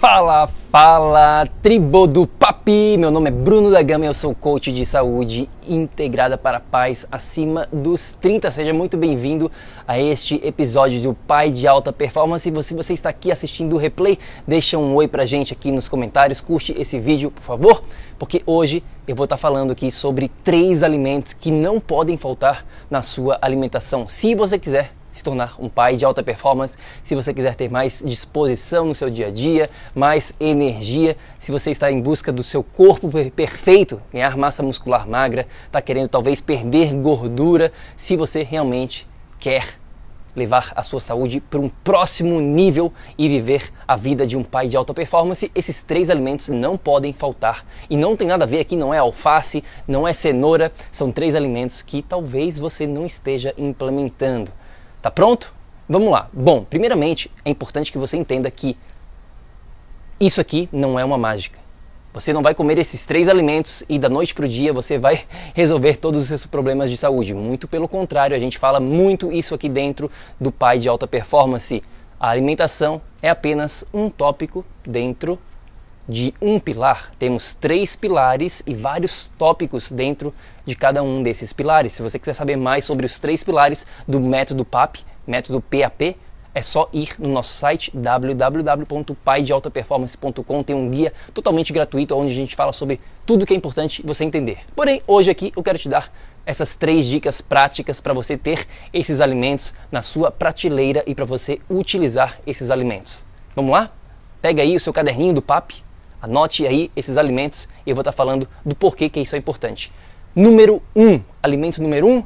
Fala, fala, tribo do Papi! Meu nome é Bruno da Gama e eu sou coach de saúde integrada para paz acima dos 30. Seja muito bem-vindo a este episódio do Pai de Alta Performance. E se você está aqui assistindo o replay, deixa um oi pra gente aqui nos comentários, curte esse vídeo, por favor, porque hoje eu vou estar falando aqui sobre três alimentos que não podem faltar na sua alimentação. Se você quiser se tornar um pai de alta performance, se você quiser ter mais disposição no seu dia a dia, mais energia, se você está em busca do seu corpo perfeito, ganhar massa muscular magra, está querendo talvez perder gordura, se você realmente quer levar a sua saúde para um próximo nível e viver a vida de um pai de alta performance, esses três alimentos não podem faltar. E não tem nada a ver aqui, não é alface, não é cenoura, são três alimentos que talvez você não esteja implementando. Tá pronto? Vamos lá. Bom, primeiramente é importante que você entenda que isso aqui não é uma mágica. Você não vai comer esses três alimentos e da noite para o dia você vai resolver todos os seus problemas de saúde. Muito pelo contrário, a gente fala muito isso aqui dentro do Pai de Alta Performance. A alimentação é apenas um tópico dentro de um pilar. Temos três pilares e vários tópicos dentro de cada um desses pilares. Se você quiser saber mais sobre os três pilares do método PAP, método PAP, é só ir no nosso site www.paidealtaperformance.com. Tem um guia totalmente gratuito onde a gente fala sobre tudo que é importante você entender. Porém, hoje aqui eu quero te dar essas três dicas práticas para você ter esses alimentos na sua prateleira e para você utilizar esses alimentos. Vamos lá? Pega aí o seu caderninho do PAP, Anote aí esses alimentos e eu vou estar falando do porquê que isso é importante. Número 1, um, alimento número 1, um,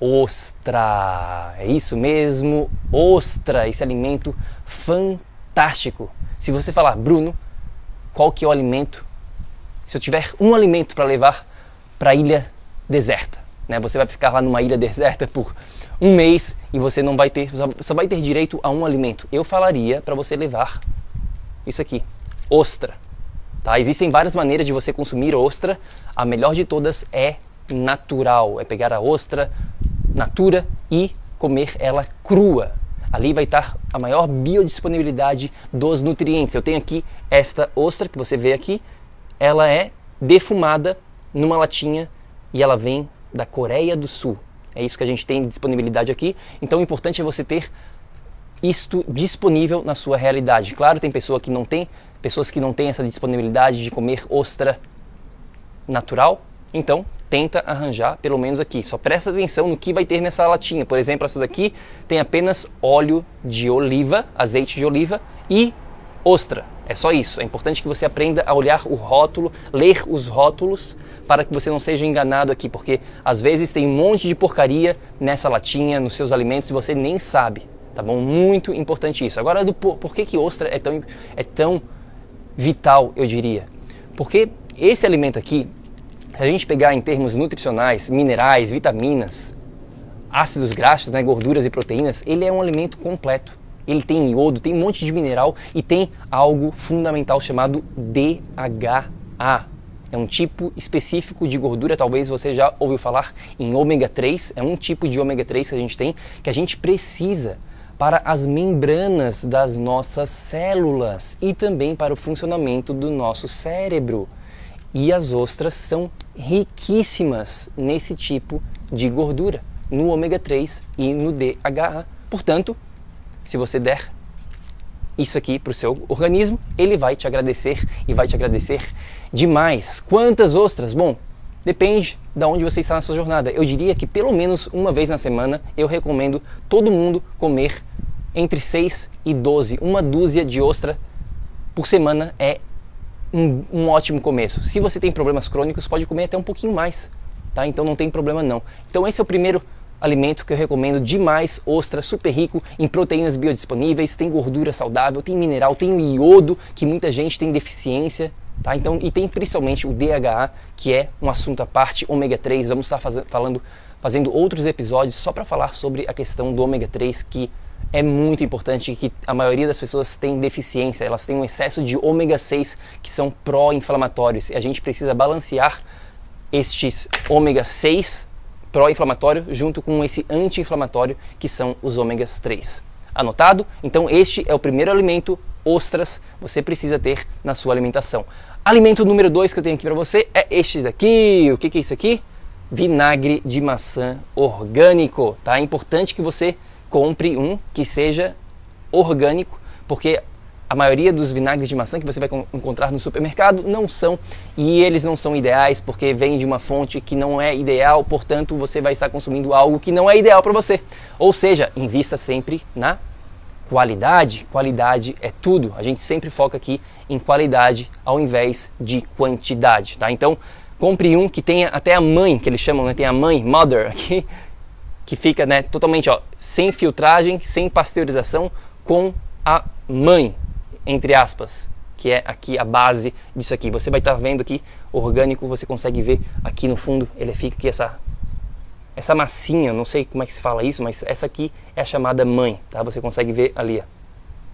ostra. É isso mesmo, ostra, esse alimento fantástico. Se você falar, Bruno, qual que é o alimento? Se eu tiver um alimento para levar para a ilha deserta, né? Você vai ficar lá numa ilha deserta por um mês e você não vai ter, só, só vai ter direito a um alimento. Eu falaria para você levar isso aqui, ostra. Tá? Existem várias maneiras de você consumir ostra. A melhor de todas é natural, é pegar a ostra natura e comer ela crua. Ali vai estar a maior biodisponibilidade dos nutrientes. Eu tenho aqui esta ostra que você vê aqui, ela é defumada numa latinha e ela vem da Coreia do Sul. É isso que a gente tem de disponibilidade aqui. Então o importante é você ter isto disponível na sua realidade. Claro, tem pessoa que não tem, pessoas que não têm essa disponibilidade de comer ostra natural, então tenta arranjar pelo menos aqui. Só presta atenção no que vai ter nessa latinha. Por exemplo, essa daqui tem apenas óleo de oliva, azeite de oliva e ostra. É só isso. É importante que você aprenda a olhar o rótulo, ler os rótulos, para que você não seja enganado aqui, porque às vezes tem um monte de porcaria nessa latinha, nos seus alimentos e você nem sabe. Tá bom? Muito importante isso. Agora, do por, por que, que ostra é tão, é tão vital, eu diria? Porque esse alimento aqui, se a gente pegar em termos nutricionais, minerais, vitaminas, ácidos graxos, né, gorduras e proteínas, ele é um alimento completo. Ele tem iodo, tem um monte de mineral e tem algo fundamental chamado DHA. É um tipo específico de gordura, talvez você já ouviu falar em ômega 3, é um tipo de ômega 3 que a gente tem que a gente precisa para as membranas das nossas células e também para o funcionamento do nosso cérebro. E as ostras são riquíssimas nesse tipo de gordura, no ômega 3 e no DHA. Portanto, se você der isso aqui para o seu organismo, ele vai te agradecer e vai te agradecer demais. Quantas ostras? Bom, Depende de onde você está na sua jornada. Eu diria que pelo menos uma vez na semana eu recomendo todo mundo comer entre 6 e 12. Uma dúzia de ostra por semana é um, um, ótimo começo. Se você tem problemas crônicos, pode comer até um pouquinho mais, tá? Então não tem problema não. Então esse é o primeiro alimento que eu recomendo demais, ostra, super rico em proteínas biodisponíveis, tem gordura saudável, tem mineral, tem iodo, que muita gente tem deficiência, Tá? Então, e tem principalmente o DHA, que é um assunto à parte, ômega 3. Vamos estar faz, falando, fazendo outros episódios só para falar sobre a questão do ômega 3, que é muito importante que a maioria das pessoas tem deficiência, elas têm um excesso de ômega 6 que são pró-inflamatórios. E a gente precisa balancear estes ômega 6 pró-inflamatório junto com esse anti-inflamatório que são os ômegas 3. Anotado? Então este é o primeiro alimento ostras você precisa ter na sua alimentação. Alimento número 2 que eu tenho aqui para você é este daqui. O que, que é isso aqui? Vinagre de maçã orgânico. Tá? É importante que você compre um que seja orgânico, porque a maioria dos vinagres de maçã que você vai encontrar no supermercado não são e eles não são ideais porque vêm de uma fonte que não é ideal, portanto você vai estar consumindo algo que não é ideal para você. Ou seja, invista sempre na qualidade. Qualidade é tudo. A gente sempre foca aqui em qualidade ao invés de quantidade, tá? Então, compre um que tenha até a mãe, que eles chamam, né? Tem a mãe, mother aqui, que fica, né, totalmente, ó, sem filtragem, sem pasteurização, com a mãe entre aspas, que é aqui a base disso aqui. Você vai estar tá vendo aqui orgânico, você consegue ver aqui no fundo, ele fica aqui essa essa massinha, não sei como é que se fala isso, mas essa aqui é a chamada mãe, tá? Você consegue ver ali, ó.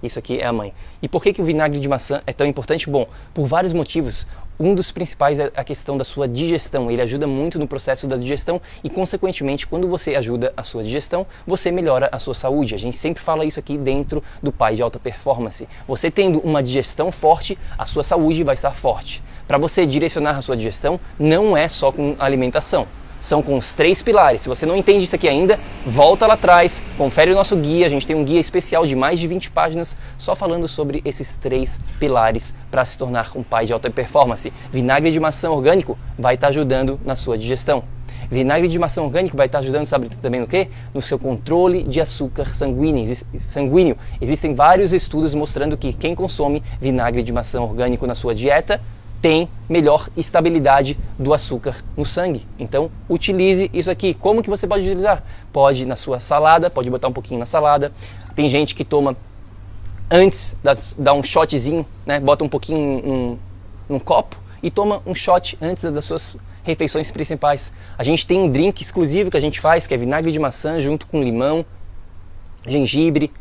Isso aqui é a mãe. E por que, que o vinagre de maçã é tão importante? Bom, por vários motivos. Um dos principais é a questão da sua digestão. Ele ajuda muito no processo da digestão e, consequentemente, quando você ajuda a sua digestão, você melhora a sua saúde. A gente sempre fala isso aqui dentro do Pai de Alta Performance. Você tendo uma digestão forte, a sua saúde vai estar forte. Para você direcionar a sua digestão, não é só com alimentação são com os três pilares. Se você não entende isso aqui ainda, volta lá atrás, confere o nosso guia. A gente tem um guia especial de mais de 20 páginas só falando sobre esses três pilares para se tornar um pai de alta performance. Vinagre de maçã orgânico vai estar tá ajudando na sua digestão. Vinagre de maçã orgânico vai estar tá ajudando, sabe também no quê? No seu controle de açúcar sanguíneo. Existem vários estudos mostrando que quem consome vinagre de maçã orgânico na sua dieta tem melhor estabilidade do açúcar no sangue. Então, utilize isso aqui. Como que você pode utilizar? Pode na sua salada, pode botar um pouquinho na salada. Tem gente que toma antes, das, dá um shotzinho, né? bota um pouquinho num, num copo e toma um shot antes das suas refeições principais. A gente tem um drink exclusivo que a gente faz, que é vinagre de maçã junto com limão, gengibre,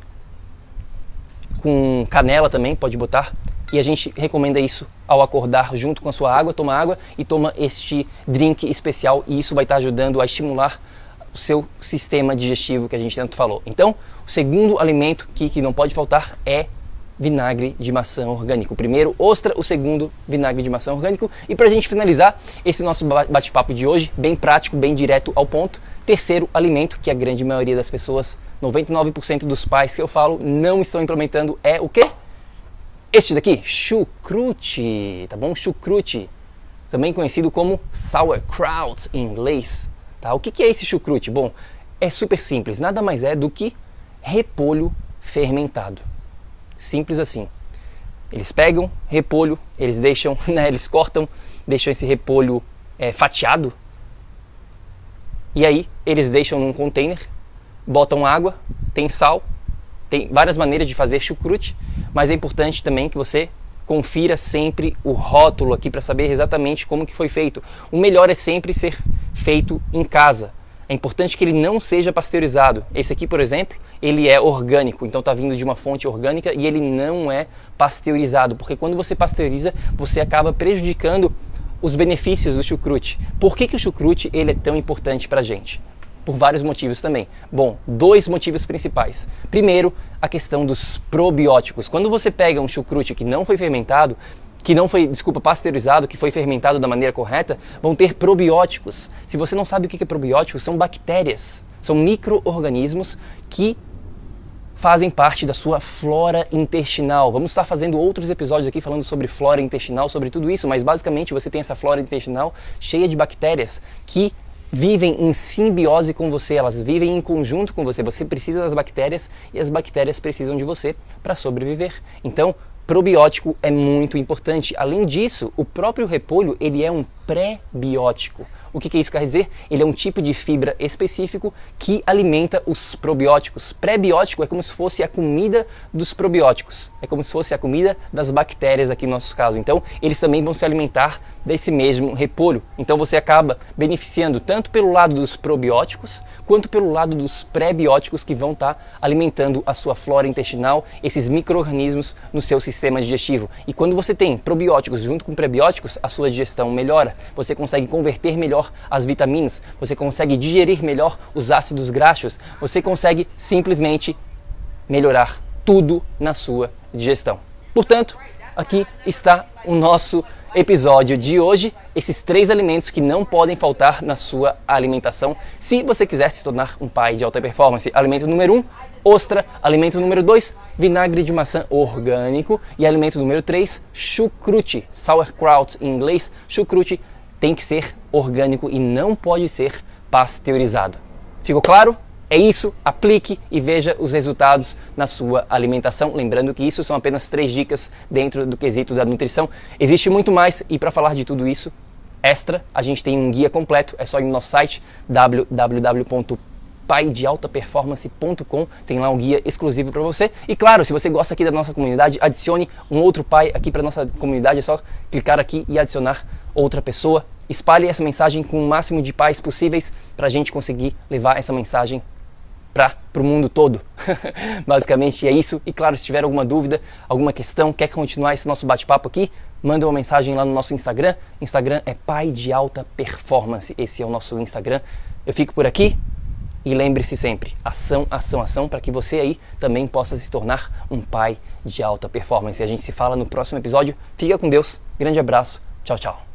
com canela também, pode botar e a gente recomenda isso ao acordar junto com a sua água, toma água e toma este drink especial e isso vai estar ajudando a estimular o seu sistema digestivo que a gente tanto falou. Então, o segundo alimento que, que não pode faltar é vinagre de maçã orgânico. O primeiro, ostra, o segundo, vinagre de maçã orgânico. E para a gente finalizar esse nosso bate-papo de hoje, bem prático, bem direto ao ponto, terceiro alimento que a grande maioria das pessoas, 99% dos pais que eu falo, não estão implementando é o quê? Este daqui, chucrute, tá bom? Chucrute, também conhecido como sauerkraut em inglês. Tá? O que, é esse chucrute? Bom, é super simples, nada mais é do que repolho fermentado. Simples assim. Eles pegam repolho, eles deixam, né, eles cortam, deixam esse repolho é, fatiado e aí eles deixam num container, botam água, tem sal, tem várias maneiras de fazer chucrute, mas é importante também que você confira sempre o rótulo aqui para saber exatamente como que foi feito. O melhor é sempre ser feito em casa. É importante que ele não seja pasteurizado. Esse aqui, por exemplo, ele é orgânico, então está vindo de uma fonte orgânica e ele não é pasteurizado, porque quando você pasteuriza, você acaba prejudicando os benefícios do chucrute. Por que, que o chucrute ele é tão importante para a gente? Por vários motivos também. Bom, dois motivos principais. Primeiro, a questão dos probióticos. Quando você pega um chucrute que não foi fermentado, que não foi, desculpa, pasteurizado, que foi fermentado da maneira correta, vão ter probióticos. Se você não sabe o que é probiótico, são bactérias, são micro-organismos que fazem parte da sua flora intestinal. Vamos estar fazendo outros episódios aqui falando sobre flora intestinal, sobre tudo isso, mas basicamente você tem essa flora intestinal cheia de bactérias que vivem em simbiose com você, elas vivem em conjunto com você. Você precisa das bactérias e as bactérias precisam de você para sobreviver. Então, probiótico é muito importante. Além disso, o próprio repolho ele é um pré-biótico. O que, que isso quer dizer? Ele é um tipo de fibra específico que alimenta os probióticos. Pré-biótico é como se fosse a comida dos probióticos. É como se fosse a comida das bactérias aqui no nosso caso. Então, eles também vão se alimentar desse mesmo repolho. Então, você acaba beneficiando tanto pelo lado dos probióticos quanto pelo lado dos pré-bióticos que vão estar tá alimentando a sua flora intestinal, esses micro-organismos no seu sistema digestivo. E quando você tem probióticos junto com prebióticos, a sua digestão melhora. Você consegue converter melhor as vitaminas, você consegue digerir melhor os ácidos graxos, você consegue simplesmente melhorar tudo na sua digestão. Portanto, aqui está o nosso episódio de hoje, esses três alimentos que não podem faltar na sua alimentação se você quiser se tornar um pai de alta performance. Alimento número um, ostra. Alimento número dois, vinagre de maçã orgânico. E alimento número três, chucrute, sauerkraut em inglês. Chucrute tem que ser orgânico e não pode ser pasteurizado. Ficou claro? É isso, aplique e veja os resultados na sua alimentação. Lembrando que isso são apenas três dicas dentro do quesito da nutrição. Existe muito mais e para falar de tudo isso extra, a gente tem um guia completo. É só ir no nosso site www.paidealtaperformance.com. Tem lá um guia exclusivo para você. E claro, se você gosta aqui da nossa comunidade, adicione um outro pai aqui para nossa comunidade. É só clicar aqui e adicionar outra pessoa. Espalhe essa mensagem com o máximo de pais possíveis para a gente conseguir levar essa mensagem para o mundo todo. Basicamente é isso. E claro, se tiver alguma dúvida, alguma questão, quer continuar esse nosso bate-papo aqui, manda uma mensagem lá no nosso Instagram. Instagram é Pai de Alta Performance. Esse é o nosso Instagram. Eu fico por aqui e lembre-se sempre: ação, ação, ação, para que você aí também possa se tornar um pai de alta performance. E a gente se fala no próximo episódio. Fica com Deus. Grande abraço. Tchau, tchau.